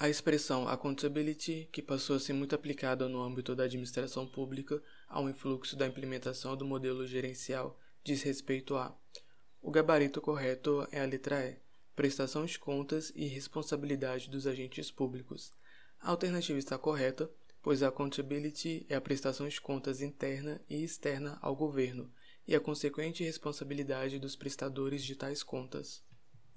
A expressão accountability, que passou a ser muito aplicada no âmbito da administração pública ao influxo da implementação do modelo gerencial, diz respeito a o gabarito correto é a letra E, prestação de contas e responsabilidade dos agentes públicos. A alternativa está correta, pois a accountability é a prestação de contas interna e externa ao governo e a consequente responsabilidade dos prestadores de tais contas.